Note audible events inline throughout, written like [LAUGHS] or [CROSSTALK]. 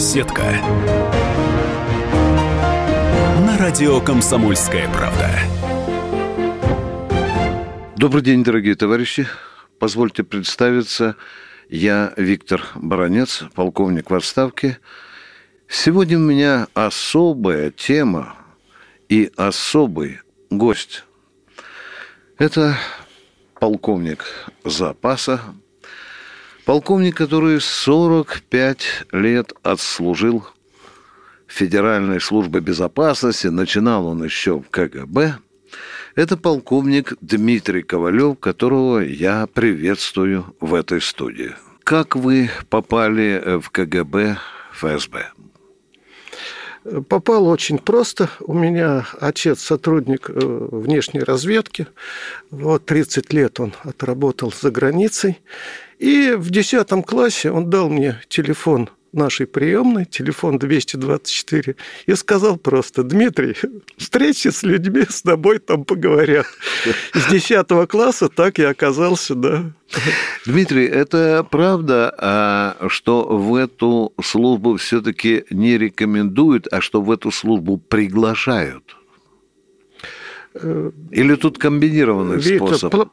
Беседка. На радио «Комсомольская правда». Добрый день, дорогие товарищи. Позвольте представиться. Я Виктор Баранец, полковник в отставке. Сегодня у меня особая тема и особый гость. Это полковник запаса, полковник, который 45 лет отслужил Федеральной службе безопасности, начинал он еще в КГБ. Это полковник Дмитрий Ковалев, которого я приветствую в этой студии. Как вы попали в КГБ, ФСБ? Попал очень просто. У меня отец сотрудник э, внешней разведки. Вот 30 лет он отработал за границей. И в 10 классе он дал мне телефон нашей приемной, телефон 224, и сказал просто, Дмитрий, встречи с людьми, с тобой там поговорят. С 10 класса так я оказался, да. Дмитрий, это правда, а, что в эту службу все-таки не рекомендуют, а что в эту службу приглашают? Или тут комбинированный Виктор, способ?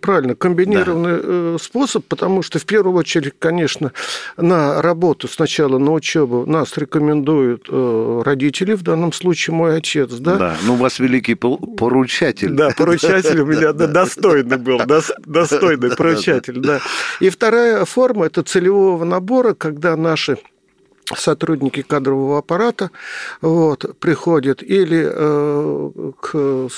правильно, комбинированный да. Э, способ, потому что в первую очередь, конечно, на работу сначала на учебу нас рекомендуют э, родители, в данном случае мой отец, да? Да, ну у вас великий поручатель. Да, поручатель у меня [LAUGHS] достойный был, [LAUGHS] достойный поручатель, да. И вторая форма – это целевого набора, когда наши сотрудники кадрового аппарата вот, приходят или э, к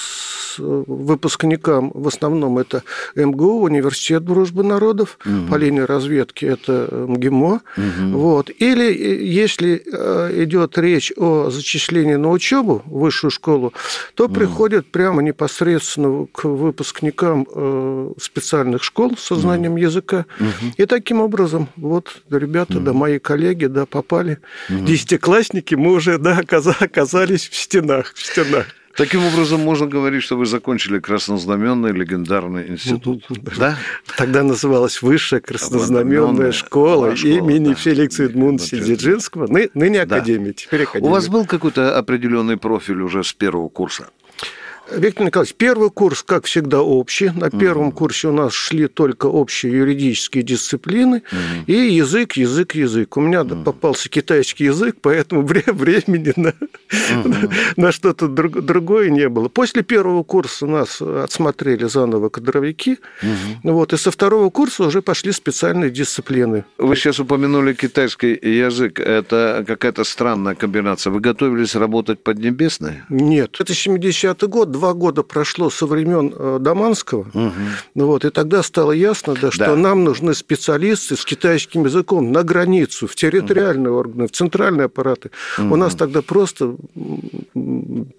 выпускникам, в основном это МГУ, Университет дружбы народов, угу. по линии разведки это МГИМО, угу. вот, или э, если э, идет речь о зачислении на учебу в высшую школу, то угу. приходят прямо непосредственно к выпускникам э, специальных школ со знанием угу. языка, угу. и таким образом вот ребята, угу. да, мои коллеги, да, попали попали. Угу. Десятиклассники, мы уже да, оказались в стенах, в стенах. Таким образом, можно говорить, что вы закончили краснознаменный легендарный институт. Да? Тогда называлась Высшая краснознаменная школа, школа имени да. Феликса Эдмундовича Дзержинского, ныне да. Академия, теперь Академия. У вас был какой-то определенный профиль уже с первого курса? Виктор Николаевич, первый курс, как всегда, общий. На первом курсе у нас шли только общие юридические дисциплины и язык, язык, язык. У меня попался китайский язык, поэтому времени на, на, на что-то друг, другое не было. После первого курса нас отсмотрели заново кадровики, вот, и со второго курса уже пошли специальные дисциплины. Вы сейчас упомянули китайский язык. Это какая-то странная комбинация. Вы готовились работать под Небесной? Нет. Это 70-й год, два года прошло со времен э, Даманского, угу. вот, и тогда стало ясно, да, что да. нам нужны специалисты с китайским языком на границу, в территориальные угу. органы, в центральные аппараты. Угу. У нас тогда просто,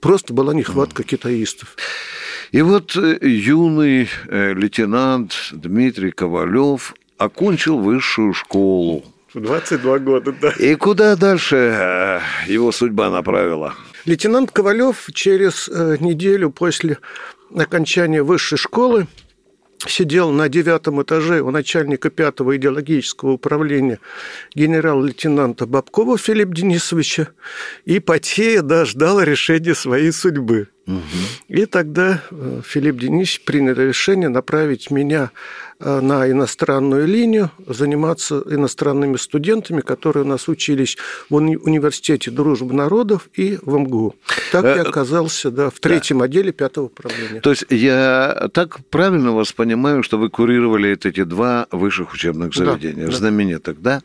просто была нехватка угу. китаистов. И вот э, юный э, лейтенант Дмитрий Ковалев окончил высшую школу. 22 года, да. И куда дальше его судьба направила? Лейтенант Ковалев через э, неделю после окончания высшей школы сидел на девятом этаже у начальника пятого идеологического управления генерал-лейтенанта Бабкова Филиппа Денисовича и потея да, ждал решения своей судьбы. Угу. И тогда э, Филипп Денисович принял решение направить меня на иностранную линию, заниматься иностранными студентами, которые у нас учились в университете дружбы народов и в МГУ. Так я э, оказался да, в третьем да. отделе пятого управления. То есть я так правильно вас понимаю, что вы курировали эти два высших учебных заведения, да, знаменитых, да?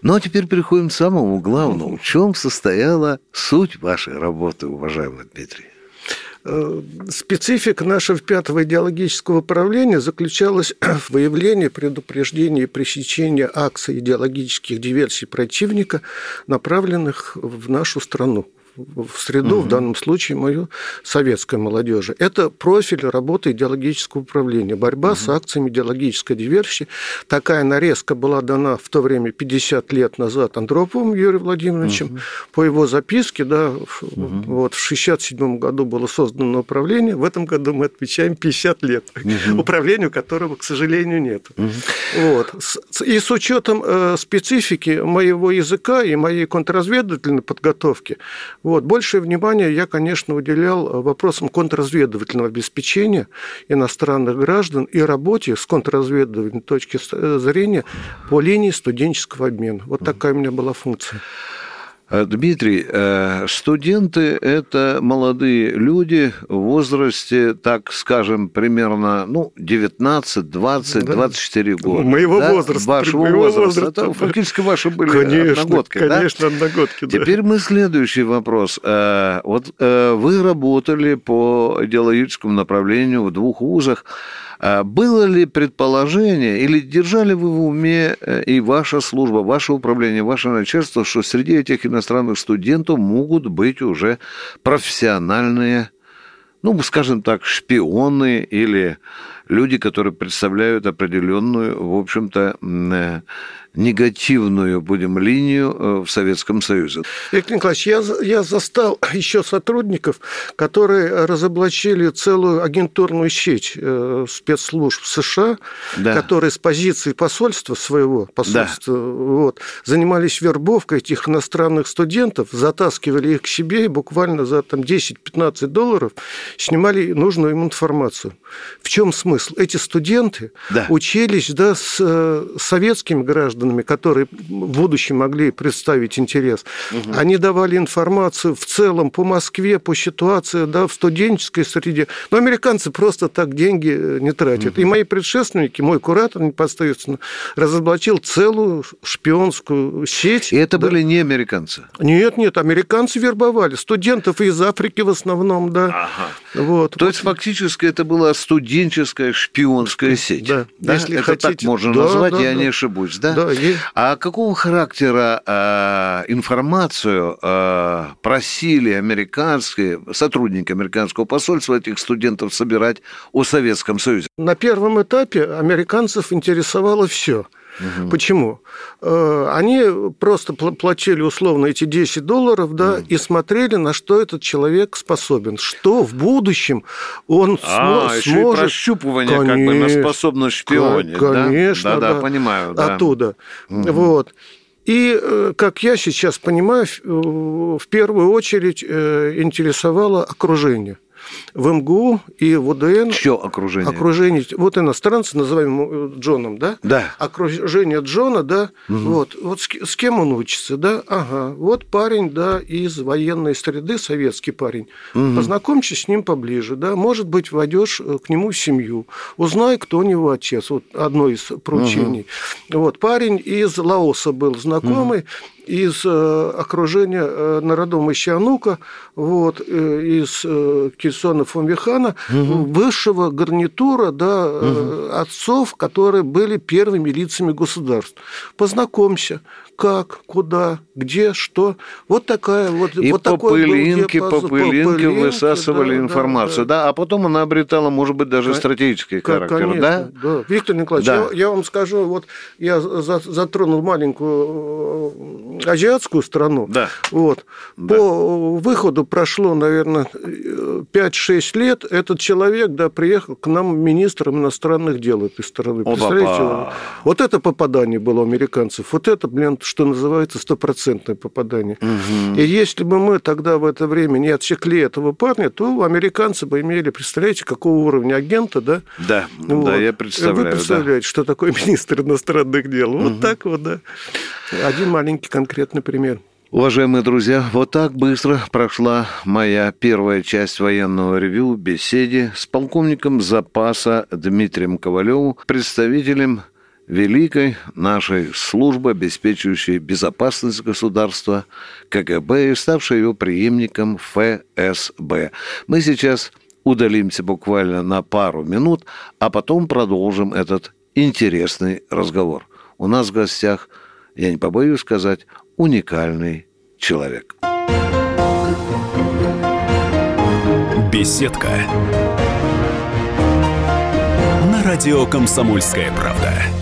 Ну а теперь переходим к самому главному. В чем состояла суть вашей работы, уважаемый Дмитрий? Э, специфика нашего пятого идеологического управления заключалась [CLEARS THROAT] в выявлении, предупреждении и пресечении акций идеологических диверсий противника, направленных в нашу страну в среду, угу. в данном случае мою советской молодежи. Это профиль работы идеологического управления, борьба угу. с акциями идеологической диверсии. Такая нарезка была дана в то время 50 лет назад Андроповым Юрием Владимировичем. Угу. По его записке, да, угу. вот в 67 году было создано управление, в этом году мы отмечаем 50 лет угу. управлению, которого, к сожалению, нет. Угу. Вот. И с учетом э, специфики моего языка и моей контрразведывательной подготовки, вот, большее внимание я, конечно, уделял вопросам контрразведывательного обеспечения иностранных граждан и работе с контрразведывательной точки зрения по линии студенческого обмена. Вот такая у меня была функция. Э, Дмитрий, э, студенты – это молодые люди в возрасте, так скажем, примерно ну, 19, 20, да. 24 года. Моего да? возраста. Вашего моего возраста. возраста. Это фактически ваши были конечно, одногодки. Конечно, да? одногодки. Да. Теперь мы следующий вопрос. Э, вот вы работали по идеологическому направлению в двух вузах. А было ли предположение или держали вы в уме э, и ваша служба, ваше управление, ваше начальство, что среди этих иностранных студентов могут быть уже профессиональные, ну, скажем так, шпионы или люди, которые представляют определенную, в общем-то, э, негативную, будем, линию э, в Советском Союзе. Виктор Николаевич, я, я застал [LAUGHS] еще сотрудников, которые разоблачили целую агентурную сеть э, спецслужб США, да. которые с позиции посольства своего, посольства, да. вот, занимались вербовкой этих иностранных студентов, затаскивали их к себе и буквально за там, 10-15 долларов снимали нужную им информацию. В чем смысл? Эти студенты да. учились да, с э, советскими гражданами, гражданами, которые в будущем могли представить интерес. Угу. Они давали информацию в целом по Москве, по ситуации да, в студенческой среде. Но американцы просто так деньги э, не тратят. Угу. И мои предшественники, мой куратор непосредственно разоблачил целую шпионскую сеть. И это да. были не американцы? Нет, нет, американцы вербовали. Студентов из Африки в основном, да. Ага. Вот. То есть фактически это была студенческая шпионская сеть? Да. да? Если это хотите. так можно да, назвать, да, я да. не ошибусь, да? Да, а какого характера э, информацию э, просили американские сотрудники американского посольства этих студентов собирать о Советском Союзе? На первом этапе американцев интересовало все. Угу. Почему? Э, они просто платили условно эти 10 долларов, да, угу. и смотрели, на что этот человек способен, что в будущем он а, смо- еще сможет. И прощупывание конечно, как бы на способность шпионить, конечно, да? Да, да, понимаю. Да. Оттуда. Угу. Вот. И, э, как я сейчас понимаю, в первую очередь э, интересовало окружение в МГУ и в УДН... Что окружение? Окружение. Вот иностранцы, называем Джоном, да? Да. Окружение Джона, да? Угу. Вот, вот с, с кем он учится, да? Ага. Вот парень, да, из военной среды, советский парень. Угу. Познакомься с ним поближе, да? Может быть, войдешь э, к нему в семью. Узнай, кто у него отец. Вот одно из поручений. Угу. Вот, парень из Лаоса был знакомый. Угу из э, окружения э, народом Ищанука, вот, э, из Кельсона Фомвихана, угу. высшего гарнитура да, угу. отцов, которые были первыми лицами государств. Познакомься, как, куда, где, что. Вот такая вот И вот по такой пылинке, по пылинке, по пылинке высасывали да, информацию, да, да, а потом она обретала, может быть, даже стратегический характер, конечно, да? да. Виктор Николаевич, да. я, я вам скажу, вот я затронул маленькую э, азиатскую страну. Да. Вот. Да. По выходу прошло, наверное, 5-6 лет. Этот человек, да, приехал к нам министром иностранных дел этой страны. Представляете? Вот это попадание было у американцев. Вот это, блин, что называется, стопроцентное попадание. Угу. И если бы мы тогда в это время не отсекли этого парня, то американцы бы имели, представляете, какого уровня агента, да? Да, вот. да, я представляю. Вы представляете, да. что такое [LAUGHS] министр иностранных дел. Угу. Вот так вот, да. Один маленький конкретный пример. Уважаемые друзья, вот так быстро прошла моя первая часть военного ревю в беседе с полковником запаса Дмитрием Ковалевым, представителем великой нашей службы, обеспечивающей безопасность государства, КГБ и ставшей его преемником ФСБ. Мы сейчас удалимся буквально на пару минут, а потом продолжим этот интересный разговор. У нас в гостях, я не побоюсь сказать, уникальный человек. Беседка. На радио Комсомольская правда.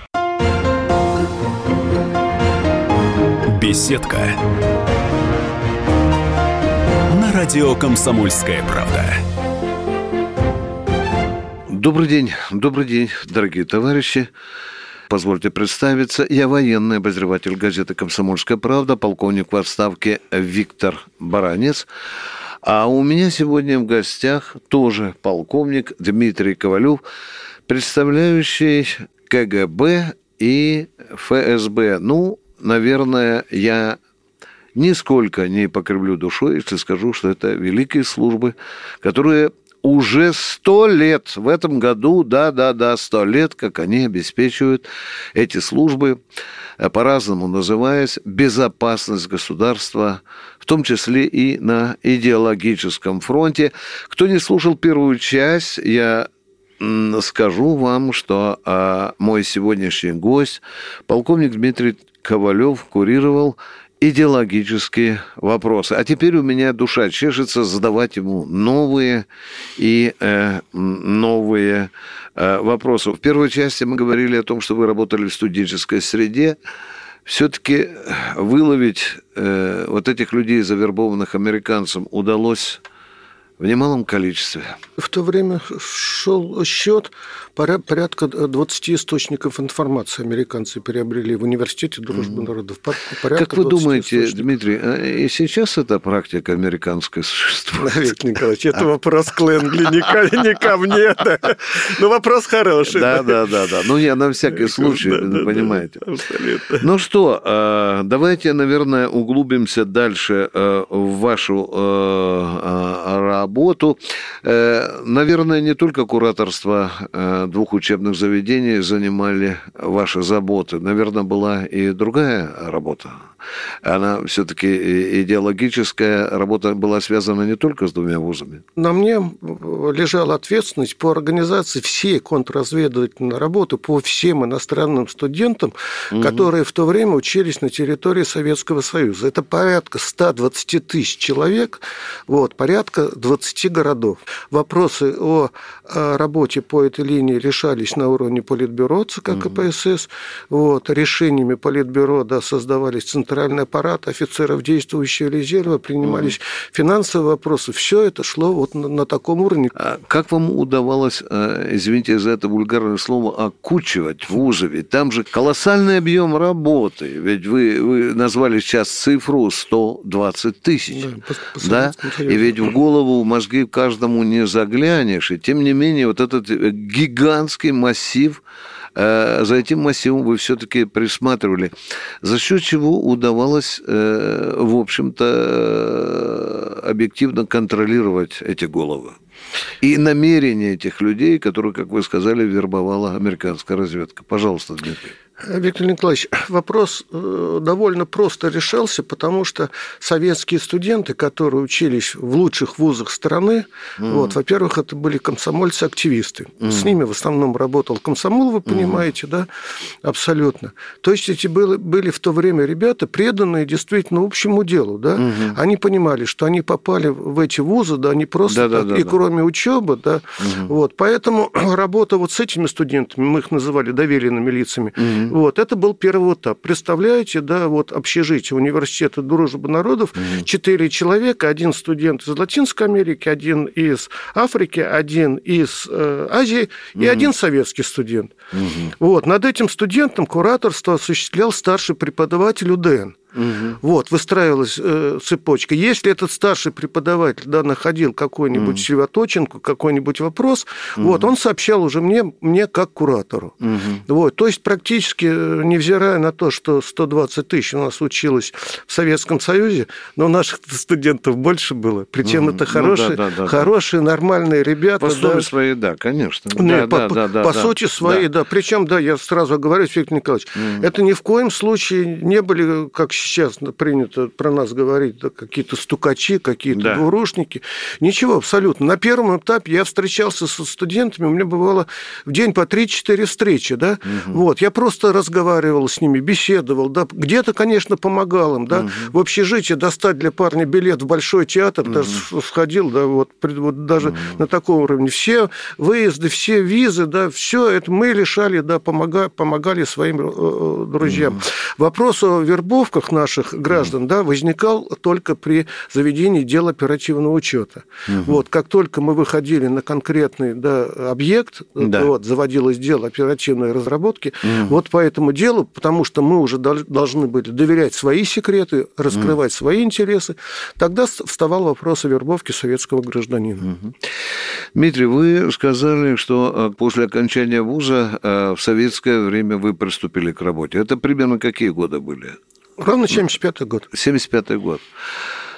Беседка. На радио Комсомольская правда. Добрый день, добрый день, дорогие товарищи. Позвольте представиться. Я военный обозреватель газеты «Комсомольская правда», полковник в отставке Виктор Баранец. А у меня сегодня в гостях тоже полковник Дмитрий Ковалев, представляющий КГБ и ФСБ. Ну, наверное, я нисколько не покривлю душой, если скажу, что это великие службы, которые уже сто лет в этом году, да-да-да, сто лет, как они обеспечивают эти службы, э, по-разному называясь, безопасность государства, в том числе и на идеологическом фронте. Кто не слушал первую часть, я скажу вам, что а, мой сегодняшний гость, полковник Дмитрий Ковалев, курировал идеологические вопросы. А теперь у меня душа чешется задавать ему новые и э, новые э, вопросы. В первой части мы говорили о том, что вы работали в студенческой среде. Все-таки выловить э, вот этих людей, завербованных американцам, удалось в немалом количестве. В то время шел счет порядка 20 источников информации американцы приобрели в университете дружбы народов. Порядка как вы думаете, источников. Дмитрий, а и сейчас эта практика американская существует? Виктор Николаевич, это вопрос к Лэнгли, не ко мне. Ну, вопрос хороший. Да, да, да, да. Ну, я на всякий случай, понимаете. Ну что, а, давайте, наверное, углубимся дальше э, в вашу э, а, работу. Э, наверное, не только кураторство э, двух учебных заведений занимали ваши заботы. Наверное, была и другая работа она все-таки идеологическая работа была связана не только с двумя вузами. На мне лежала ответственность по организации всей контрразведывательной работы по всем иностранным студентам, угу. которые в то время учились на территории Советского Союза. Это порядка 120 тысяч человек, вот, порядка 20 городов. Вопросы о работе по этой линии решались на уровне Политбюро ЦК КПСС. Вот, решениями Политбюро да, создавались центральные центральный аппарат, офицеров действующего резерва, принимались угу. финансовые вопросы. Все это шло вот на, на таком уровне. А как вам удавалось, э, извините за это вульгарное слово, окучивать вузы? Ведь там же колоссальный объем работы. Ведь вы, вы назвали сейчас цифру 120 тысяч. Да, да? И ведь в голову, в мозги каждому не заглянешь. И тем не менее, вот этот э, гигантский массив за этим массивом вы все-таки присматривали, за счет чего удавалось, э, в общем-то, э, объективно контролировать эти головы. И намерения этих людей, которые, как вы сказали, вербовала американская разведка. Пожалуйста, Дмитрий. Виктор Николаевич, вопрос э, довольно просто решался, потому что советские студенты, которые учились в лучших вузах страны, mm. вот, во-первых, это были комсомольцы-активисты. Mm. С ними в основном работал комсомол, вы понимаете, mm. да, абсолютно. То есть эти были, были в то время ребята, преданные действительно общему делу, да. Mm-hmm. Они понимали, что они попали в эти вузы, да, не просто да, так, да, да, и да. кроме учебы, да. Mm-hmm. Вот, поэтому [CLEARS THROAT] работа вот с этими студентами, мы их называли доверенными лицами, mm-hmm вот, это был первый этап. Представляете, да, вот общежитие университета дружбы народов, четыре угу. человека, один студент из Латинской Америки, один из Африки, один из э, Азии угу. и один советский студент. Угу. Вот, над этим студентом кураторство осуществлял старший преподаватель УДН. Угу. Вот, выстраивалась э, цепочка. Если этот старший преподаватель да, находил какую-нибудь угу. сильвоточинку, какой-нибудь вопрос, угу. вот, он сообщал уже мне, мне как куратору. Угу. Вот, то есть практически, э, невзирая на то, что 120 тысяч у нас училось в Советском Союзе, но наших [LAUGHS] студентов больше было. Причем угу. это хорошие, ну, да, да, да, хорошие, нормальные ребята. По да. своей, да, конечно. Не, да, по, да, да, по да, сути своей, да. да. Причем, да, я сразу говорю, Виктор Николаевич, угу. это ни в коем случае не были, как сейчас принято про нас говорить, да, какие-то стукачи, какие-то да. двурушники. Ничего, абсолютно. На первом этапе я встречался со студентами, у меня бывало в день по 3-4 встречи, да, угу. вот, я просто разговаривал с ними, беседовал, да, где-то, конечно, помогал им, да, угу. в общежитии достать для парня билет в Большой театр, угу. даже сходил, да, вот, вот даже угу. на таком уровне. Все выезды, все визы, да, все это мы решали, да, помогали, помогали своим э, э, друзьям. Угу. Вопрос о вербовках наших граждан да, возникал только при заведении дел оперативного учета. Угу. Вот, как только мы выходили на конкретный да, объект, да. Вот, заводилось дело оперативной разработки, угу. вот по этому делу, потому что мы уже должны были доверять свои секреты, раскрывать угу. свои интересы, тогда вставал вопрос о вербовке советского гражданина. Угу. Дмитрий, вы сказали, что э, после окончания вуза э, в советское время вы приступили к работе. Это примерно какие годы были? Ровно 75-й год. 75-й год.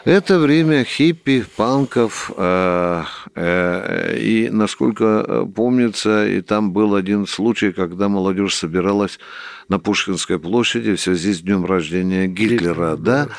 Это время хиппи, панков, э, э, и, насколько помнится, и там был один случай, когда молодежь собиралась на Пушкинской площади в связи с днем рождения Гитлера, да? да?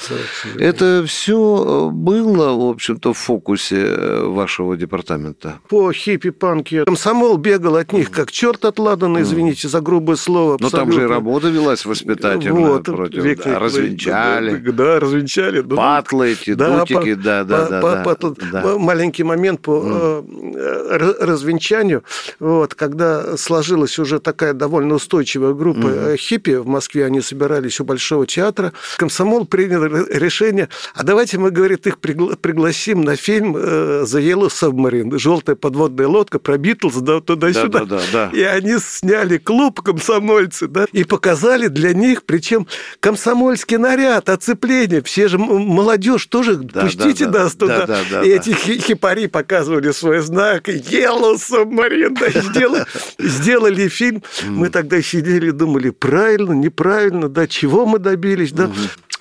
Это все было, в общем-то, в фокусе э, вашего департамента. По хиппи-панке комсомол бегал от них, как черт от ладана, извините за грубое слово. Но там же и работа велась воспитательная вот, против, Виктор, да, развенчали. Да, развенчали. Ну, Патлы эти, да, дутики, по, да, да, по, да, по, да, по, да. Маленький момент по mm. развенчанию, вот, когда сложилась уже такая довольно устойчивая группа mm хиппи в Москве, они собирались у Большого театра. Комсомол принял решение, а давайте мы, говорит, их пригла- пригласим на фильм э, «The Yellow Submarine», «Желтая подводная лодка» про Битлз, да, туда-сюда. Да, да, да, да. И они сняли клуб комсомольцы, да, и показали для них, причем комсомольский наряд, оцепление, все же молодежь тоже, да, пустите да, да, нас туда. Да, да, да, и да. эти хипари показывали свой знак, «Yellow Submarine», да, сделали, сделали фильм. Мы тогда сидели и думали, правильно, неправильно, да, чего мы добились, да. Угу.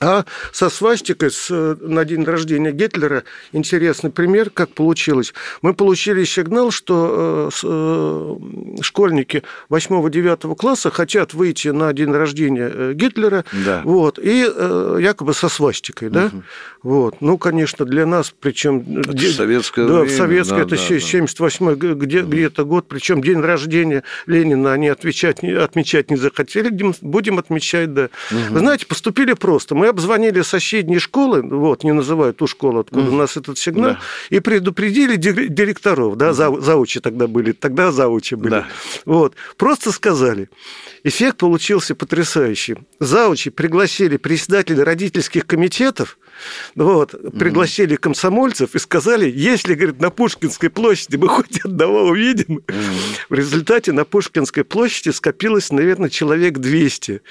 А со свастикой с, на день рождения Гитлера интересный пример, как получилось. Мы получили сигнал, что э, э, школьники 8-9 класса хотят выйти на день рождения э, Гитлера, да. вот, и э, якобы со свастикой, да. Угу. Вот. Ну, конечно, для нас, причем... Это де... советское Да, время. советское, да, это да, 78 да. где, угу. где-то год, причем день рождения Ленина они отвечать, отмечать не захотели, будем отмечать, да. Угу. Вы знаете, поступили просто. Мы обзвонили соседние школы, вот, не называю ту школу, откуда mm. у нас этот сигнал, да. и предупредили директоров, да, mm. заучи тогда были, тогда заучи были. Да. Вот, просто сказали. Эффект получился потрясающий. Заучи пригласили председателей родительских комитетов, вот, пригласили комсомольцев и сказали, если, говорит, на Пушкинской площади мы хоть одного увидим, в результате на Пушкинской площади скопилось, наверное, человек 200.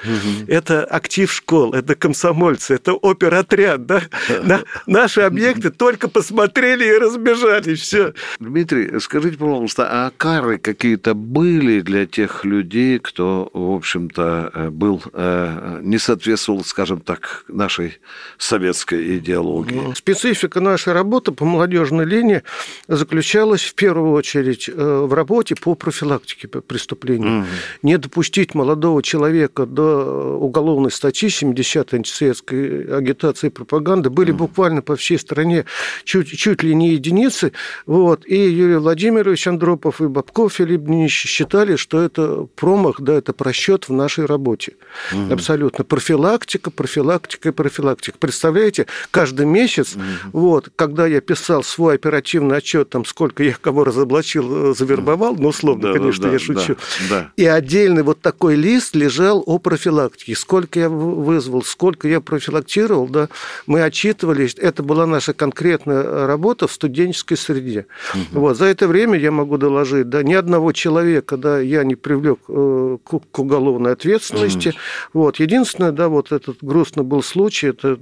Это актив школ, это комсомольцы, это оперотряд, да? [LAUGHS] На, наши объекты только посмотрели и разбежались, все. Дмитрий, скажите, пожалуйста, а кары какие-то были для тех людей, кто, в общем-то, э, был, э, не соответствовал, скажем так, нашей советской идеологии. Ну, специфика нашей работы по молодежной линии заключалась в первую очередь э, в работе по профилактике преступлений. Угу. Не допустить молодого человека до уголовной статьи 70 антисоветской агитации и пропаганды были угу. буквально по всей стране чуть, чуть ли не единицы. Вот. И Юрий Владимирович Андропов и Бабков Филипп Дмитриевич считали, что это промах, да, это просчет в нашей работе. Угу. Абсолютно. Профилактика, профилактика и профилактика. Представляете, каждый каждый месяц, угу. вот, когда я писал свой оперативный отчет, там, сколько я кого разоблачил, э, завербовал, ну, условно, да, конечно, да, я шучу, да, да. и отдельный вот такой лист лежал о профилактике, сколько я вызвал, сколько я профилактировал, да, мы отчитывались, это была наша конкретная работа в студенческой среде. Угу. Вот, за это время я могу доложить, да, ни одного человека, да, я не привлек э, к уголовной ответственности, угу. вот, единственное, да, вот этот грустный был случай, это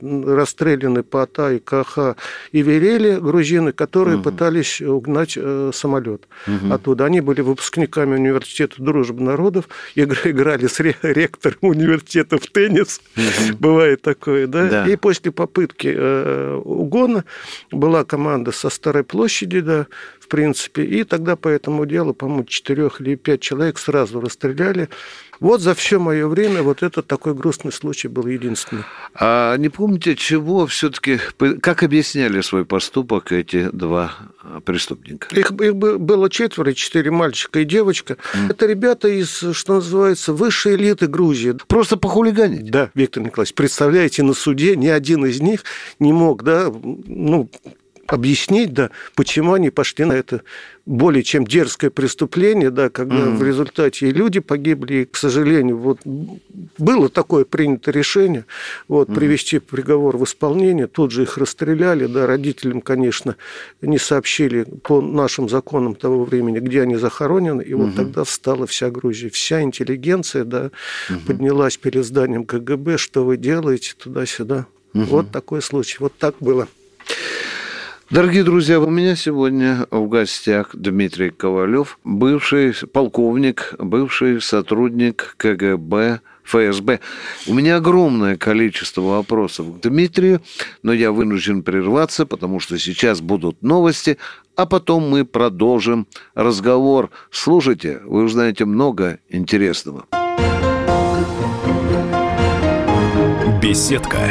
расстреляны Пата и Каха и Верели, грузины, которые угу. пытались угнать э, самолет угу. оттуда. Они были выпускниками университета дружбы народов, [LAUGHS] играли с ректором университета в теннис, угу. бывает такое, да? да. И после попытки э, угона была команда со Старой площади, да, в принципе, и тогда по этому делу, по-моему, четырех или пять человек сразу расстреляли. Вот за все мое время вот этот такой грустный случай был единственный. А не помните, чего все-таки, как объясняли свой поступок эти два преступника? Их, их было четверо, четыре мальчика и девочка. Mm. Это ребята из, что называется, высшей элиты Грузии. Просто похулиганить? Да, Виктор Николаевич, представляете, на суде ни один из них не мог, да, ну, объяснить, да, почему они пошли на это более чем дерзкое преступление, да, когда mm-hmm. в результате и люди погибли, и, к сожалению, вот было такое принято решение вот, mm-hmm. привести приговор в исполнение, тут же их расстреляли, да, родителям, конечно, не сообщили по нашим законам того времени, где они захоронены, и mm-hmm. вот тогда встала вся Грузия, вся интеллигенция, да, mm-hmm. поднялась перед зданием КГБ, что вы делаете туда-сюда. Mm-hmm. Вот такой случай, вот так было. Дорогие друзья, у меня сегодня в гостях Дмитрий Ковалев, бывший полковник, бывший сотрудник КГБ, ФСБ. У меня огромное количество вопросов к Дмитрию, но я вынужден прерваться, потому что сейчас будут новости, а потом мы продолжим разговор. Слушайте, вы узнаете много интересного. Беседка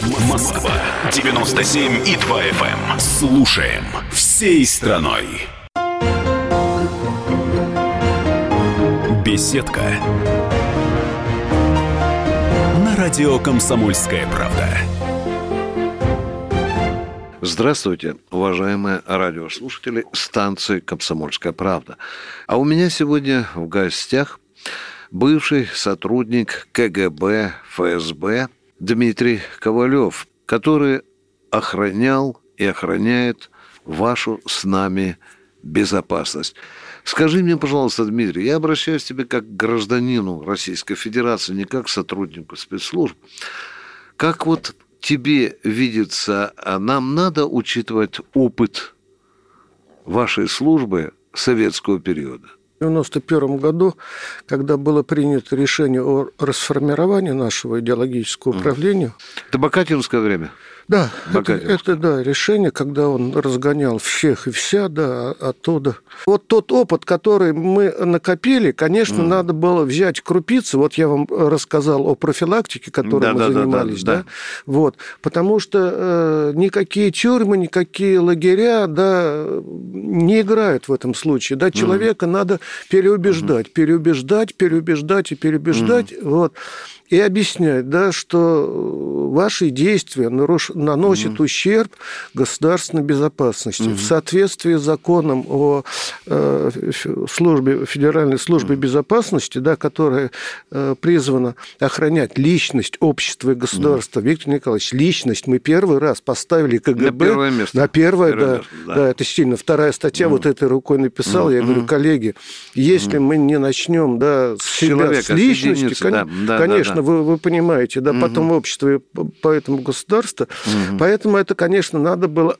Москва 97 и 2 FM. Эм. Слушаем всей страной. Беседка. На радио Комсомольская правда. Здравствуйте, уважаемые радиослушатели станции «Комсомольская правда». А у меня сегодня в гостях бывший сотрудник КГБ, ФСБ – Дмитрий Ковалев, который охранял и охраняет вашу с нами безопасность. Скажи мне, пожалуйста, Дмитрий, я обращаюсь к тебе как к гражданину Российской Федерации, не как к сотруднику спецслужб. Как вот тебе видится, а нам надо учитывать опыт вашей службы советского периода? 1991 году, когда было принято решение о расформировании нашего идеологического управления. Это Бакатинское время? Да, это, это да, решение, когда он разгонял всех и вся, да, оттуда. Вот тот опыт, который мы накопили, конечно, mm. надо было взять крупицы. Вот я вам рассказал о профилактике, которой да, мы да, занимались, да, да, да. Вот, потому что э, никакие тюрьмы, никакие лагеря, да, не играют в этом случае. Да, человека mm. надо переубеждать, mm. переубеждать, переубеждать и переубеждать. Mm. Вот и объяснять, да, что э, ваши действия наруш... наносят mm ущерб государственной безопасности. mm В соответствии с законом о э, службе, Федеральной службе mm безопасности, да, которая э, призвана охранять личность общества и государства, mm Виктор Николаевич, личность. Мы первый раз поставили КГБ на первое место. На первое, первое да, место, да. да, это сильно. Вторая статья mm вот этой рукой написал, mm я говорю, коллеги, если mm мы не начнем, да, с себя, Человека, с личности, да, да, конечно, да, да вы, вы понимаете, да, угу. потом общество, поэтому государство. Угу. Поэтому это, конечно, надо было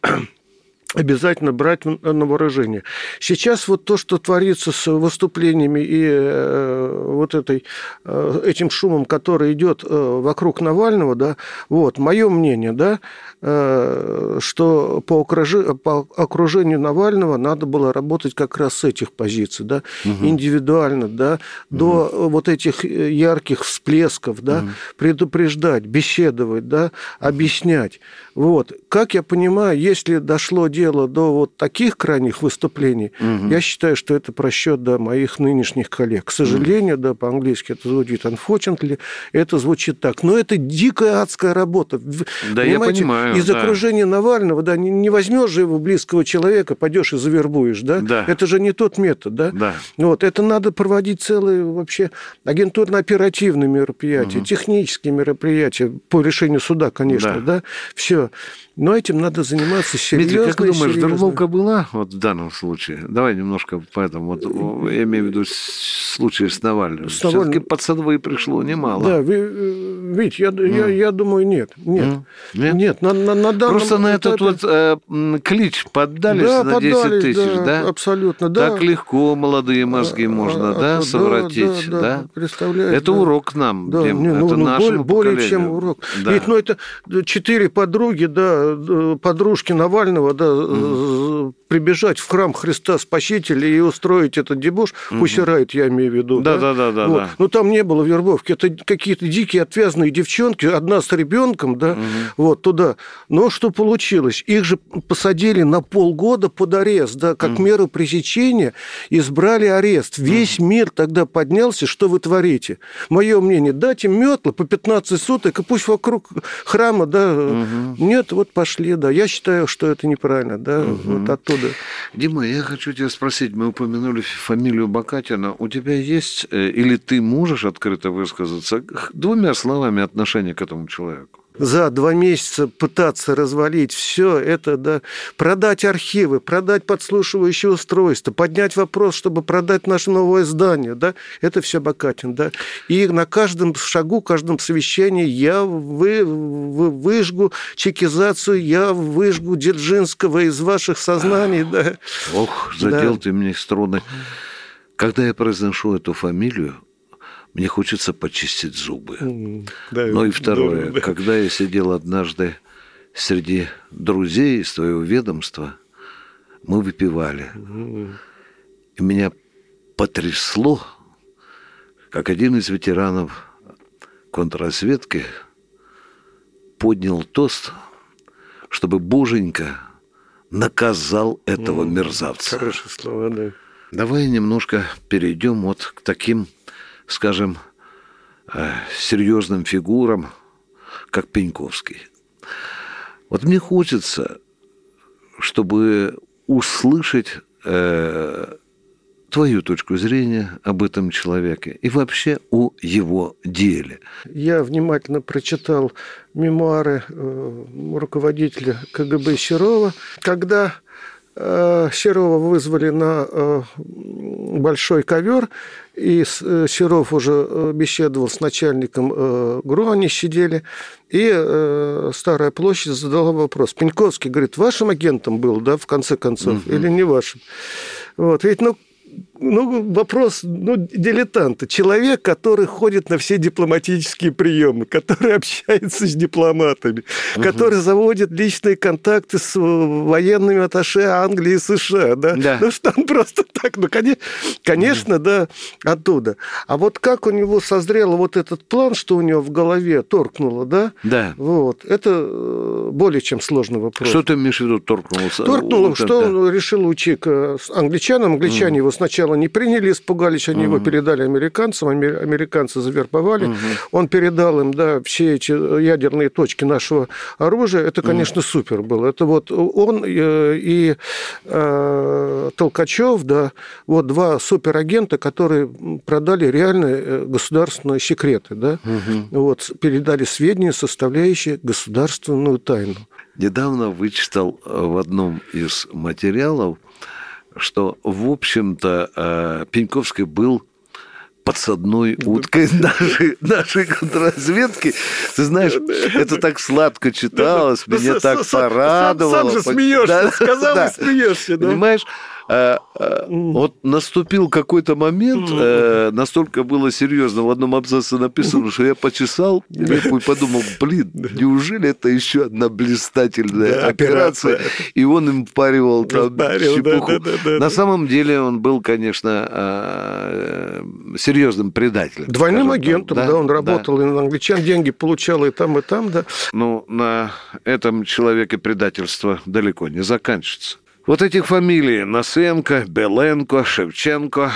обязательно брать на вооружение. Сейчас вот то, что творится с выступлениями и э, вот этой, э, этим шумом, который идет э, вокруг Навального, да, вот, мое мнение, да, что по, окружи, по окружению Навального надо было работать как раз с этих позиций, да, угу. индивидуально, да, угу. до вот этих ярких всплесков, да, угу. предупреждать, беседовать, да, объяснять. Вот. Как я понимаю, если дошло дело до вот таких крайних выступлений, угу. я считаю, что это просчет да, моих нынешних коллег. К сожалению, угу. да, по-английски это звучит unfortunately, это звучит так. Но это дикая адская работа. Да, Понимаете? я понимаю. Из да. окружения Навального, да, не, не возьмешь же его близкого человека, пойдешь и завербуешь, да? да. Это же не тот метод, да? Да. Вот. Это надо проводить целые вообще агентурно-оперативные мероприятия, угу. технические мероприятия по решению суда, конечно, да? да? Все но этим надо заниматься серьезно. Дмитрий, как думаешь, вербовка была вот в данном случае? Давай немножко по этому. Вот, я имею в виду случай с Навальным. С Все-таки под садовые пришло немало. Да, ведь я, mm. я, я думаю, нет. Нет. Mm. Нет? нет на, на, на данном Просто на этот вот э, клич поддались да, на 10 поддались, тысяч, да, да? Абсолютно, да. Так легко молодые мозги а, можно, а, да, совратить, да? да, да? Представляете? Это да. урок нам, да, Дим, не, ну, это ну, нашему более, более чем урок. Да. Ведь, ну, это четыре подруги, да, Э, подружки Навального, да, mm. Прибежать в храм Христа Спасителя и устроить этот дебош, mm-hmm. Пусирает, я имею в виду. Да, да, да, да. Вот. да. Ну, там не было вербовки. Это какие-то дикие отвязные девчонки, одна с ребенком, да, mm-hmm. вот туда. Но что получилось? Их же посадили на полгода под арест, да, как mm-hmm. меру пресечения, избрали арест. Весь mm-hmm. мир тогда поднялся, что вы творите. Мое мнение, им метлы по 15 суток, и пусть вокруг храма, да, mm-hmm. нет, вот пошли да. Я считаю, что это неправильно, да, угу. вот оттуда. Дима, я хочу тебя спросить, мы упомянули фамилию Бакатина. У тебя есть, э, или ты можешь открыто высказаться двумя словами отношения к этому человеку? За два месяца пытаться развалить все это, да, продать архивы, продать подслушивающее устройство, поднять вопрос, чтобы продать наше новое здание, да, это все Бакатин, да. И на каждом шагу, каждом совещании я вы, вы, выжгу чекизацию, я выжгу Дзержинского из ваших сознаний, да. Ох, задел да. ты мне струны. Когда я произношу эту фамилию, мне хочется почистить зубы. Да, ну и второе, да, да. когда я сидел однажды среди друзей из твоего ведомства, мы выпивали. И меня потрясло, как один из ветеранов контрразведки поднял тост, чтобы Боженька наказал этого мерзавца. Хорошее слово, да. Давай немножко перейдем вот к таким скажем, э, серьезным фигурам, как Пеньковский. Вот мне хочется, чтобы услышать э, твою точку зрения об этом человеке и вообще о его деле. Я внимательно прочитал мемуары э, руководителя КГБ Серова, когда Э, Серова вызвали на э, большой ковер, и э, Серов уже беседовал с начальником ГРУ, они сидели, и Старая площадь задала вопрос. Пеньковский говорит, вашим агентом был, да, в конце концов, угу. или не вашим? Вот, ведь, ну, ну, вопрос, ну, дилетанта. Человек, который ходит на все дипломатические приемы, который [LAUGHS] общается с дипломатами, угу. который заводит личные контакты с военными атташе Англии и США, да? да. Ну, что он просто так, ну, конечно, угу. да, оттуда. А вот как у него созрел вот этот план, что у него в голове торкнуло, да? Да. Вот, это э, более чем сложный вопрос. Что ты имеешь в виду торкнуло? Торкнуло, вот что это? он решил уйти к англичанам, англичане угу. его сначала не приняли, испугались, они угу. его передали американцам, американцы завербовали. Угу. Он передал им, да, все эти ядерные точки нашего оружия. Это, конечно, угу. супер было. Это вот он э, и э, Толкачев, да, вот два суперагента, которые продали реальные э, государственные секреты, да, угу. вот, передали сведения, составляющие государственную тайну. Недавно вычитал в одном из материалов, что, в общем-то, э, Пеньковский был подсадной уткой [LAUGHS] нашей, нашей контрразведки. Ты знаешь, это так сладко читалось, меня так порадовало. Сам же смеешься, сказал и смеешься. Понимаешь? Э, э, вот наступил какой-то момент, э, настолько было серьезно, в одном абзаце написано, что я почесал и подумал, блин, неужели это еще одна блистательная да, операция? И он им впаривал там Впарил, чепуху. Да, да, да, На самом деле он был, конечно, серьезным предателем. Двойным агентом, да, да, он работал да. и на англичан деньги получал и там, и там, да. Ну, на этом человеке предательство далеко не заканчивается. Вот этих фамилий Насенко, Беленко, Шевченко,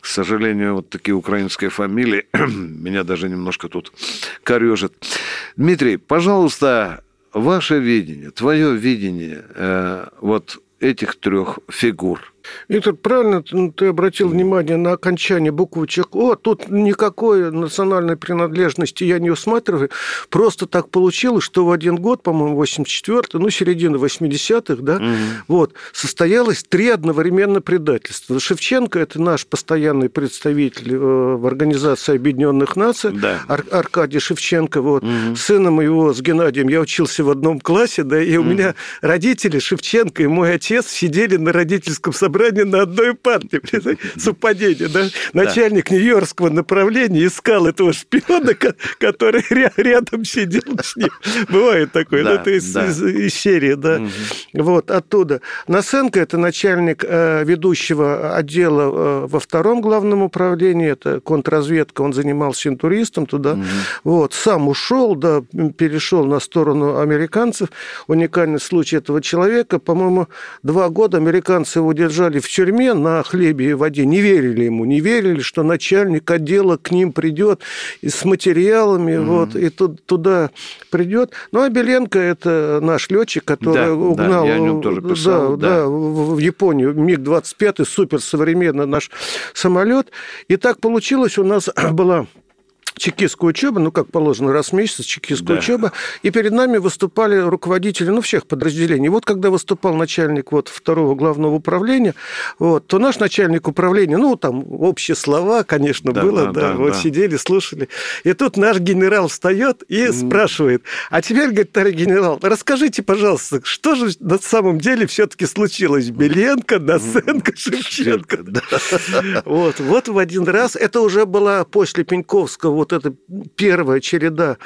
к сожалению, вот такие украинские фамилии [CLEARS THROAT] меня даже немножко тут корежит. Дмитрий, пожалуйста, ваше видение, твое видение э, вот этих трех фигур – Виктор, правильно ты обратил внимание на окончание буквочек О. Тут никакой национальной принадлежности я не усматриваю. Просто так получилось, что в один год, по-моему, 84-й, ну, середина 80-х, да, угу. вот, состоялось три одновременно предательства. Шевченко – это наш постоянный представитель э, в Организации Объединенных Наций, да. Ар- Аркадий Шевченко. Вот. Угу. Сыном его с Геннадием я учился в одном классе, да, и у угу. меня родители Шевченко и мой отец сидели на родительском собрании собрание на одной партии. Совпадение, да? Начальник Нью-Йоркского направления искал этого шпиона, который рядом сидел с ним. Бывает такое, да, это из, да. из, из серии, да. Угу. Вот, оттуда. Насенко – это начальник э, ведущего отдела э, во втором главном управлении, это контрразведка, он занимался интуристом туда. Угу. Вот, сам ушел, да, перешел на сторону американцев. Уникальный случай этого человека, по-моему, два года американцы его держали держали в тюрьме на хлебе и воде, не верили ему, не верили, что начальник отдела к ним придет с материалами, mm-hmm. вот, и тут, туда придет. Ну, а Беленко – это наш летчик, который да, угнал да, писал, да, да. Да, в Японию МиГ-25, суперсовременный наш самолет. И так получилось, у нас [CLEARS THROAT] была чекистская учеба, ну, как положено, раз в месяц чекистская да. учеба, и перед нами выступали руководители, ну, всех подразделений. Вот когда выступал начальник вот второго главного управления, вот, то наш начальник управления, ну, там общие слова, конечно, да, было, да, да, да вот да. сидели, слушали. И тут наш генерал встает и mm. спрашивает, а теперь, говорит, товарищ генерал, расскажите, пожалуйста, что же на самом деле все-таки случилось? Беленко, Насенко, Шевченко. Вот, вот в один раз, это уже была после Пеньковского вот эта первая череда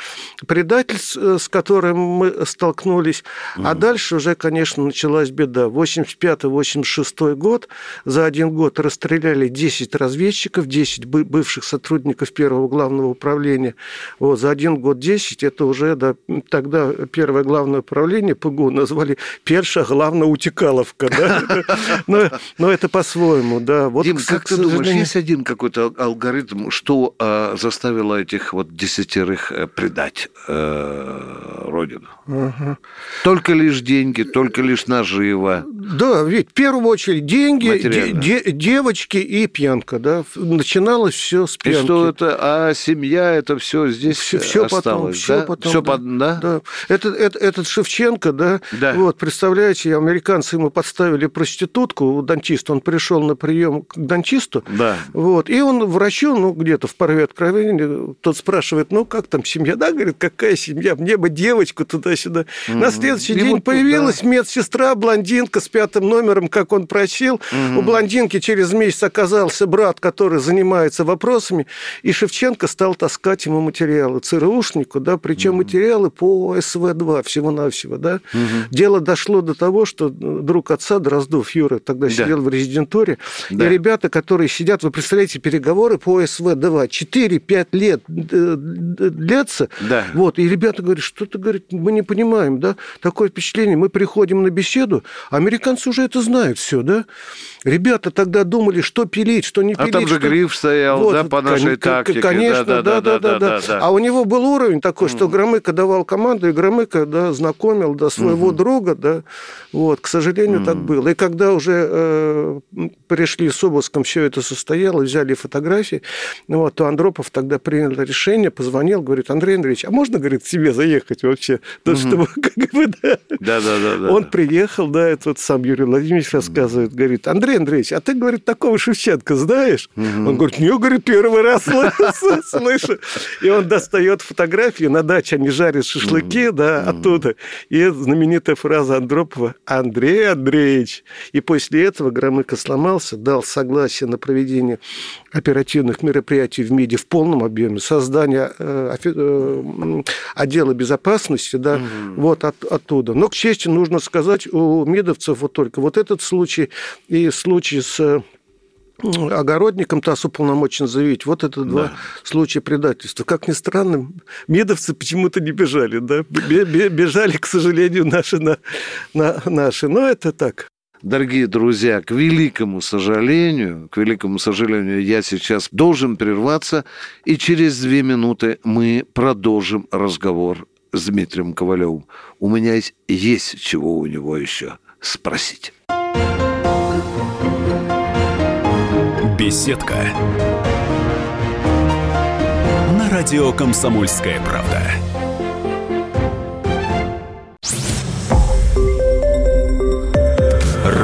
предательств, э, с которым мы столкнулись. Угу. А дальше уже, конечно, началась беда. 85-86 год, за один год расстреляли 10 разведчиков, 10 бывших сотрудников первого главного управления. Вот, за один год 10, это уже, да, тогда первое главное управление ПГУ назвали Перша главная утекаловка, да? Но, это по-своему, да. Вот, Дим, как ты думаешь, есть один какой-то алгоритм, что а, заставило заставило этих вот десятерых э, предать э, родину. Угу. Только лишь деньги, только лишь наживо. Да, ведь в первую очередь деньги, де, де, девочки и пьянка, да. Начиналось все с пьянки. И что это, а семья, это все здесь все, все осталось, потом, все да? потом, все да. Под, да? да. Этот, этот, этот Шевченко, да, да, вот, представляете, американцы ему подставили проститутку, у дантиста, он пришел на прием к дантисту, да. вот, и он врачу, ну, где-то в порыве откровения, тот спрашивает, ну, как там семья? Да, говорит, какая семья? Мне бы девочку туда-сюда. Угу. На следующий Ему день появилась да. медсестра, блондинка с пятым номером, как он просил. Угу. У блондинки через месяц оказался брат, который занимается вопросами, и Шевченко стал таскать ему материалы, ЦРУшнику, да, причем угу. материалы по СВ-2 всего-навсего, да. Угу. Дело дошло до того, что друг отца, Дроздов Юра, тогда да. сидел в резидентуре, да. и ребята, которые сидят, вы представляете, переговоры по СВ-2, 4-5 лет лет длятся. Да. Вот, и ребята говорят, что-то, говорит, мы не понимаем, да, такое впечатление, мы приходим на беседу, американцы уже это знают все, да. Ребята тогда думали, что пилить, что не пилить. А там же что... гриф стоял, вот, да, по нашей тактике. Конечно, да, да, да, да, да, да. А у него был уровень такой, что Громыко давал команду, и Громыко, да, знакомил, да, своего угу. друга, да, вот, к сожалению, угу. так было. И когда уже э, пришли с обыском, все это состояло, взяли фотографии, вот, то Андропов тогда принял решение, позвонил, говорит, Андрей Андреевич, а можно, говорит, к тебе заехать вообще? То, угу. чтобы, как бы, да. Да, да, да. Он приехал, да, этот сам Юрий Владимирович рассказывает, говорит, Андрей Андреевич, а ты, говорит, такого Шевченко знаешь? Он говорит, не, говорит, первый раз [LAUGHS] слышу. И он достает фотографию, на даче они жарят шашлыки, да, оттуда. И знаменитая фраза Андропова «Андрей Андреевич». И после этого Громыко сломался, дал согласие на проведение оперативных мероприятий в МИДе в полном объеме, создание э, э, отдела безопасности, да, угу. вот от, оттуда. Но, к чести, нужно сказать, у МИДовцев вот только вот этот случай и случай с огородником ТАСС уполномочен заявить. Вот это два да. случая предательства. Как ни странно, медовцы почему-то не бежали. Да? Бежали, к сожалению, наши, на, на, наши. Но это так. Дорогие друзья, к великому сожалению, к великому сожалению, я сейчас должен прерваться, и через две минуты мы продолжим разговор с Дмитрием Ковалевым. У меня есть, есть чего у него еще спросить. Беседка. На радио Комсомольская правда.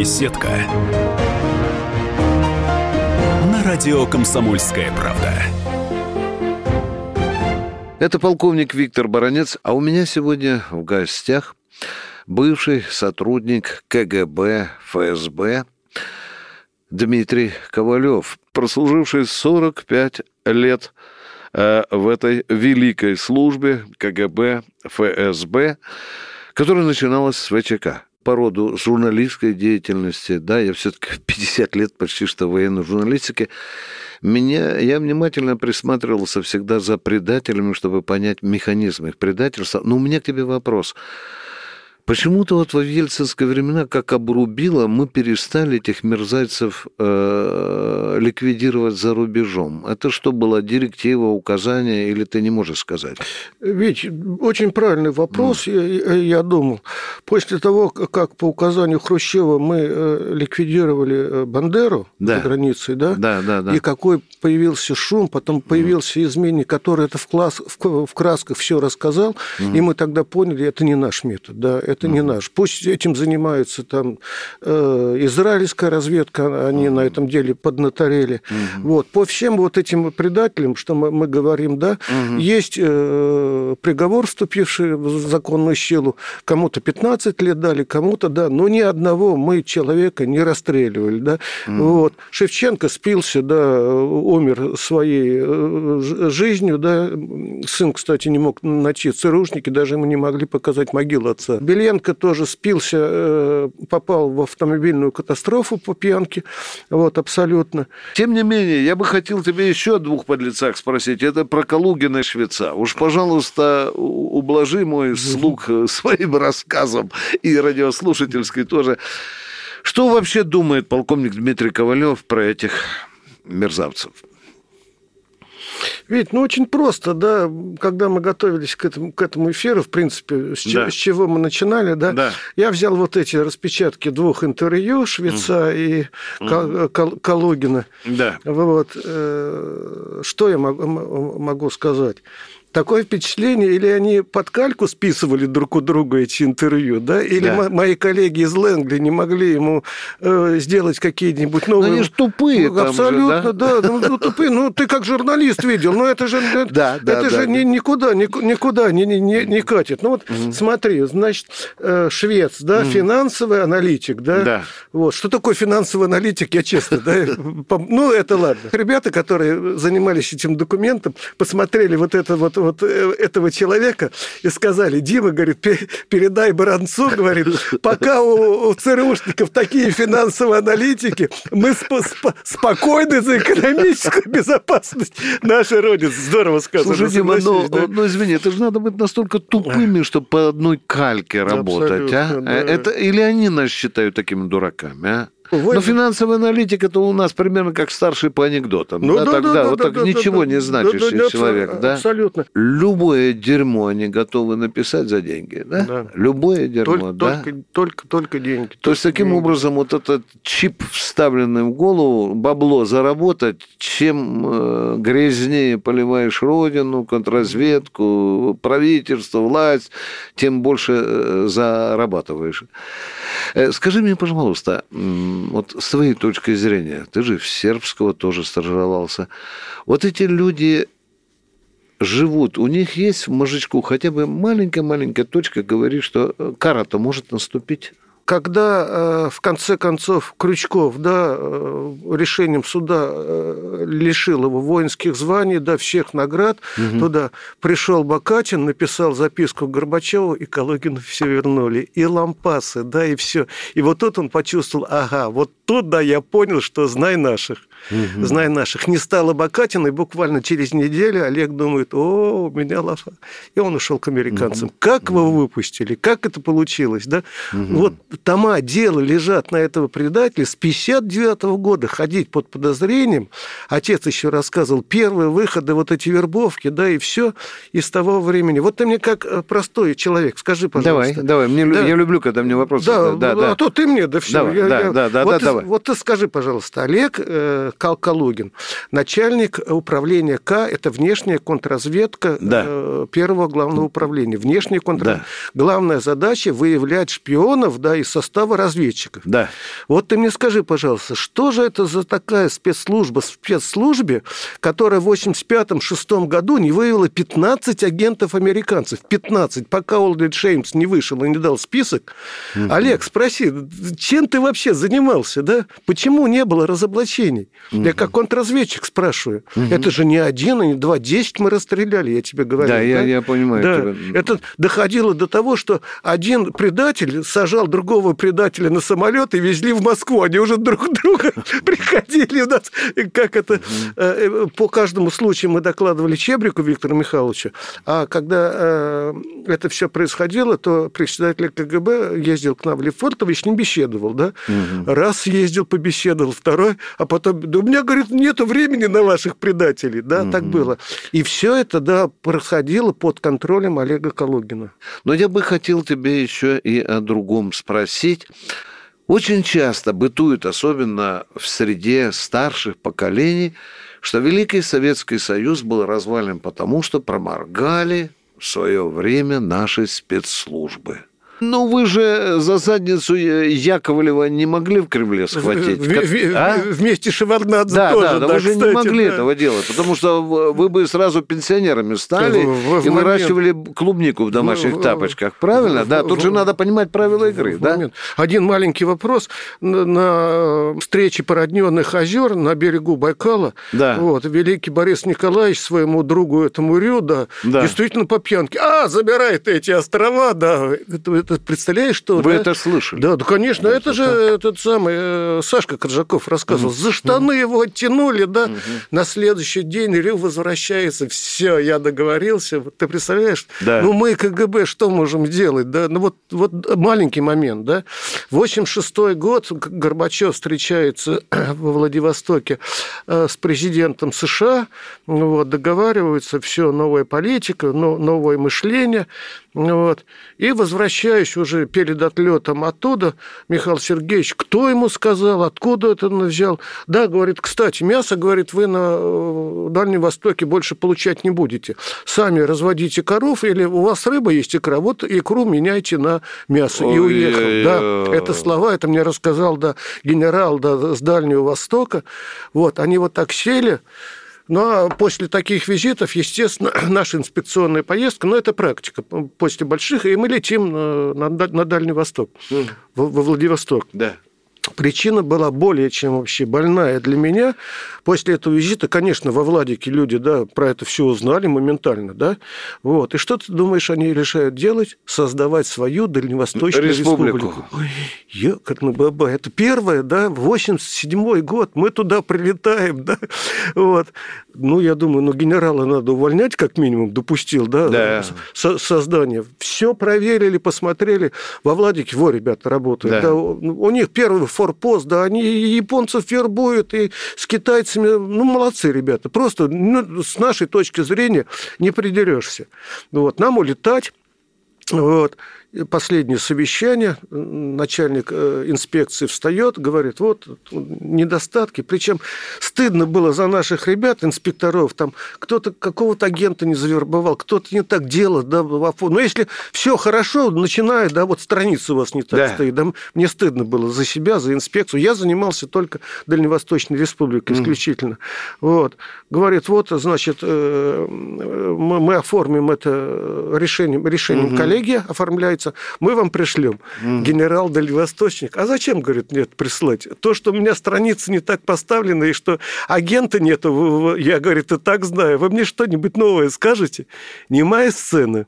Беседка. На радио Комсомольская правда. Это полковник Виктор Баранец, а у меня сегодня в гостях бывший сотрудник КГБ, ФСБ, Дмитрий Ковалев, прослуживший 45 лет э, в этой великой службе КГБ, ФСБ, которая начиналась с ВЧК по роду журналистской деятельности, да, я все-таки 50 [LAUGHS] лет почти что в военной журналистике, меня, я внимательно присматривался всегда за предателями, чтобы понять механизм их предательства. Но у меня к тебе вопрос. Почему-то вот во ельцинские времена, как обрубило, мы перестали этих мерзавцев э, ликвидировать за рубежом. Это что было, директива, указание, или ты не можешь сказать? Ведь очень правильный вопрос, mm. я, я думал. После того, как по указанию Хрущева мы э, ликвидировали э, Бандеру да. за границей, да? Да, да, да. И какой появился шум, потом появился mm. изменник, который это в, класс, в, в красках все рассказал, mm. и мы тогда поняли, это не наш метод, да, это не наш. Пусть этим занимаются там э, израильская разведка, они на этом деле поднаторели. Вот. По всем вот этим предателям, что мы, мы говорим, да, есть э, приговор, вступивший в законную силу. Кому-то 15 лет дали, кому-то, да, но ни одного мы человека не расстреливали, да. Вот. Шевченко спился, да, умер своей э, жизнью, да. Сын, кстати, не мог найти ЦРУшники, даже ему не могли показать могилу отца. Ильенко тоже спился, э, попал в автомобильную катастрофу по пьянке, вот, абсолютно. Тем не менее, я бы хотел тебе еще о двух подлецах спросить. Это про Калугина и Швеца. Уж, пожалуйста, ублажи мой слух своим рассказом и радиослушательской тоже. Что вообще думает полковник Дмитрий Ковалев про этих мерзавцев? Ведь, ну, очень просто, да, когда мы готовились к этому, к этому эфиру, в принципе, с, да. с чего мы начинали, да, да, я взял вот эти распечатки двух интервью Швеца угу. и угу. Калугина. Да. Вот, э, что я могу сказать? Такое впечатление, или они под кальку списывали друг у друга эти интервью, да, или да. мои коллеги из Лэнгли не могли ему э, сделать какие-нибудь новые... Ну, они же тупые ну, Абсолютно, же, да, да ну, ну, тупые. Ну, ты как журналист видел, но это же, [LAUGHS] да, да, это да, же да. Ни, никуда, никуда не, не, не катит. Ну, вот угу. смотри, значит, э, швец, да, угу. финансовый аналитик, да, да. Вот. Что такое финансовый аналитик, я честно, да, [LAUGHS] ну, это ладно. Ребята, которые занимались этим документом, посмотрели вот это вот вот э, этого человека и сказали, Дима, говорит, передай Баранцу, говорит, пока у, у ЦРУшников такие финансовые аналитики, мы сп сп спокойны за экономическую безопасность нашей Родины. Здорово сказано. Слушай, Дима, но, да? ну, извини, это же надо быть настолько тупыми, чтобы по одной кальке работать, а? Да. Это, или они нас считают такими дураками, а? Вы... Но финансовый аналитик это у нас примерно как старший по анекдотам. Ну, да, да, тогда, да, вот да, так да, ничего да, не значащий да, да, человек, да? Абсолютно. Любое дерьмо они готовы написать за деньги, да? да. Любое дерьмо, только, да? Только, только, только деньги. То только есть таким деньги. образом вот этот чип, вставленный в голову, бабло заработать, чем э, грязнее поливаешь родину, контрразведку, правительство, власть, тем больше э, зарабатываешь. Э, скажи мне, пожалуйста, вот с твоей точки зрения, ты же в сербского тоже стажировался, вот эти люди живут, у них есть в мозжечку хотя бы маленькая-маленькая точка, говорит, что кара-то может наступить когда э, в конце концов Крючков да, э, решением суда э, лишил его воинских званий, да, всех наград, угу. туда пришел Бакатин, написал записку Горбачеву, и Калугину все вернули. И лампасы, да, и все. И вот тут он почувствовал, ага, вот тут, да, я понял, что знай наших. Угу. Знай наших. Не стало Бакатина, и буквально через неделю Олег думает, о, у меня лафа. И он ушел к американцам. Угу. Как вы выпустили? Как это получилось? Да? Угу. Вот тома дела лежат на этого предателя с 59 -го года. Ходить под подозрением. Отец еще рассказывал, первые выходы, вот эти вербовки, да, и все из того времени. Вот ты мне как э, простой человек, скажи, пожалуйста. Давай, давай. Мне, да. Я люблю, когда мне вопросы да, да, да, а то ты мне, да все. Давай, я, да, я... да, да, вот да, ты, давай. Вот ты скажи, пожалуйста, Олег э, Калкалугин, начальник управления К, это внешняя контрразведка да. э, первого главного управления. Внешняя контрразведка. Да. Главная задача выявлять шпионов, да, из состава разведчиков. Да. Вот ты мне скажи, пожалуйста, что же это за такая спецслужба в спецслужбе, которая в 85-6 году не выявила 15 агентов американцев? 15, пока Олдрид Шеймс не вышел и не дал список. Угу. Олег, спроси, чем ты вообще занимался, да? Почему не было разоблачений? Угу. Я как контрразведчик спрашиваю. Угу. Это же не один, не два, десять мы расстреляли, я тебе говорю. Да, да? Я, я понимаю. Да. Тебя. Это доходило до того, что один предатель сажал другого предателя на самолет и везли в Москву. Они уже друг друга [LAUGHS] приходили у нас. Как это? Э, по каждому случаю мы докладывали Чебрику Виктору Михайловичу. А когда э, это все происходило, то председатель КГБ ездил к нам в Лефортово и с ним беседовал. Да? Раз ездил, побеседовал, второй, а потом, да у меня, говорит, нет времени на ваших предателей. Да, так было. И все это, да, происходило под контролем Олега Калугина. Но я бы хотел тебе еще и о другом спросить. Очень часто бытует, особенно в среде старших поколений, что Великий Советский Союз был развален потому, что проморгали в свое время наши спецслужбы – ну, вы же за задницу Яковлева не могли в Кремле схватить. В, как, в, а? Вместе Шеварднадзе да, тоже. Да, да, вы же кстати, не могли да. этого делать, потому что вы бы сразу пенсионерами стали в, в, и выращивали момент... клубнику в домашних в, тапочках, правильно? В, да, тут в, же надо понимать правила игры, да? Момент. Один маленький вопрос. На, на встрече породненных озер на берегу Байкала да. вот, великий Борис Николаевич своему другу этому Рю, да, да. действительно по пьянке, а, забирай ты эти острова, да, это, это представляешь, что... Вы да? это слышали? Да, да, конечно. Да, это же так. этот самый э, Сашка Коржаков рассказывал. Угу. За штаны угу. его оттянули, да. Угу. На следующий день Рю возвращается. Все, я договорился. Ты представляешь? Да. Ну, мы, КГБ, что можем сделать? Да? Ну, вот, вот маленький момент, да. 86 год Горбачев встречается [CLEARS THROAT] во Владивостоке э, с президентом США, вот, договариваются, все, новая политика, новое мышление. Вот. И возвращаюсь уже перед отлетом оттуда, Михаил Сергеевич, кто ему сказал, откуда это он взял? Да, говорит, кстати, мясо, говорит, вы на э, Дальнем Востоке больше получать не будете. Сами разводите коров, или у вас рыба есть икра, вот икру меняйте на мясо. И уехал. Да, это слова, это мне рассказал да, генерал да, с Дальнего Востока. Вот, они вот так сели, ну, а после таких визитов, естественно, [CLEARS THROAT] наша инспекционная поездка, ну, это практика после больших, и мы летим на, на, на Дальний Восток, mm. во, во Владивосток. Да. Причина была более чем вообще больная для меня. После этого визита, конечно, во Владике люди да, про это все узнали моментально. Да? Вот. И что ты думаешь, они решают делать? Создавать свою Дальневосточную республику. республику. Ой, ёкарный баба. Это первое, да, 87-й год. Мы туда прилетаем. Да? Вот. Ну, я думаю, ну, генерала надо увольнять, как минимум, допустил, да, да. Со создание. Все проверили, посмотрели. Во Владике, во, ребята, работают. Да. Да, у них первый форпост, да, они японцев вербуют, и с китайцами, ну, молодцы ребята. Просто ну, с нашей точки зрения не придерешься. Вот, нам улетать, вот последнее совещание, начальник э, инспекции встает, говорит, вот недостатки. Причем стыдно было за наших ребят, инспекторов, там кто-то какого-то агента не завербовал, кто-то не так делает, да, но если все хорошо, начинает, да, вот страница у вас не так да. стоит, да, мне стыдно было за себя, за инспекцию. Я занимался только Дальневосточной Республикой исключительно. Mm. Вот. Говорит, вот, значит, э, мы оформим это решением, решением mm-hmm. коллегии, оформляется называется, мы вам пришлем. Mm. Генерал Дальневосточник. А зачем, говорит, нет, прислать? То, что у меня страница не так поставлена, и что агента нету, я, говорит, и так знаю. Вы мне что-нибудь новое скажете? Немая сцена.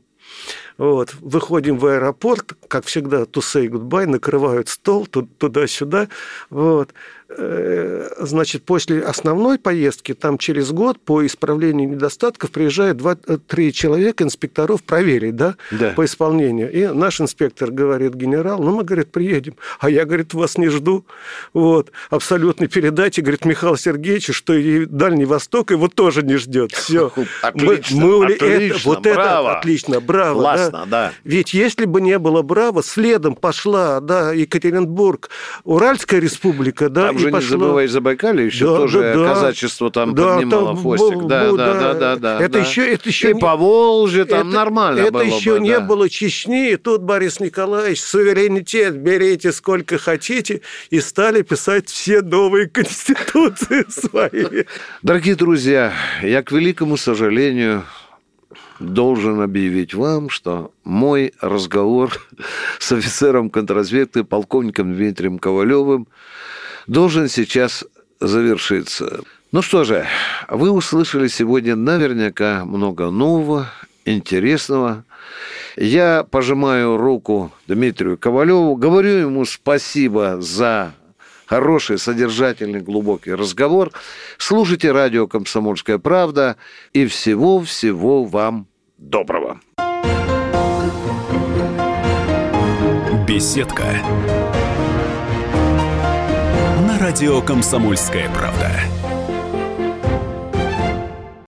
Вот. Выходим в аэропорт, как всегда, to say goodbye, накрывают стол туда-сюда. Вот. Э, значит, после основной поездки, там через год по исправлению недостатков приезжают 2-3 человека, инспекторов, проверить, да, да, по исполнению. И наш инспектор говорит, генерал, ну, мы, говорит, приедем. А я, говорит, вас не жду. Вот. Абсолютно передайте, говорит, Михаил Сергеевич, что и Дальний Восток его тоже не ждет. Все. [LAUGHS] Отлично, мы, мы, отлично, это, вот браво. это отлично, браво. Классно, да. Да. Ведь если бы не было браво, следом пошла, да, Екатеринбург, Уральская республика, да, Там уже пошло... не забывай Забайкалье, еще да, тоже да, казачество там да, поднимало там, хвостик. Да, да, да, да, да. Это да. еще, это еще и не... по Волжье там это, нормально это было еще бы, не да. было Чечни, и тут Борис Николаевич суверенитет берите сколько хотите, и стали писать все новые конституции [LAUGHS] свои. Дорогие друзья, я, к великому сожалению, должен объявить вам, что мой разговор с офицером контрразведки, полковником Дмитрием Ковалевым, должен сейчас завершиться. Ну что же, вы услышали сегодня наверняка много нового, интересного. Я пожимаю руку Дмитрию Ковалеву, говорю ему спасибо за хороший, содержательный, глубокий разговор. Слушайте радио «Комсомольская правда» и всего-всего вам доброго. Беседка радио «Комсомольская правда».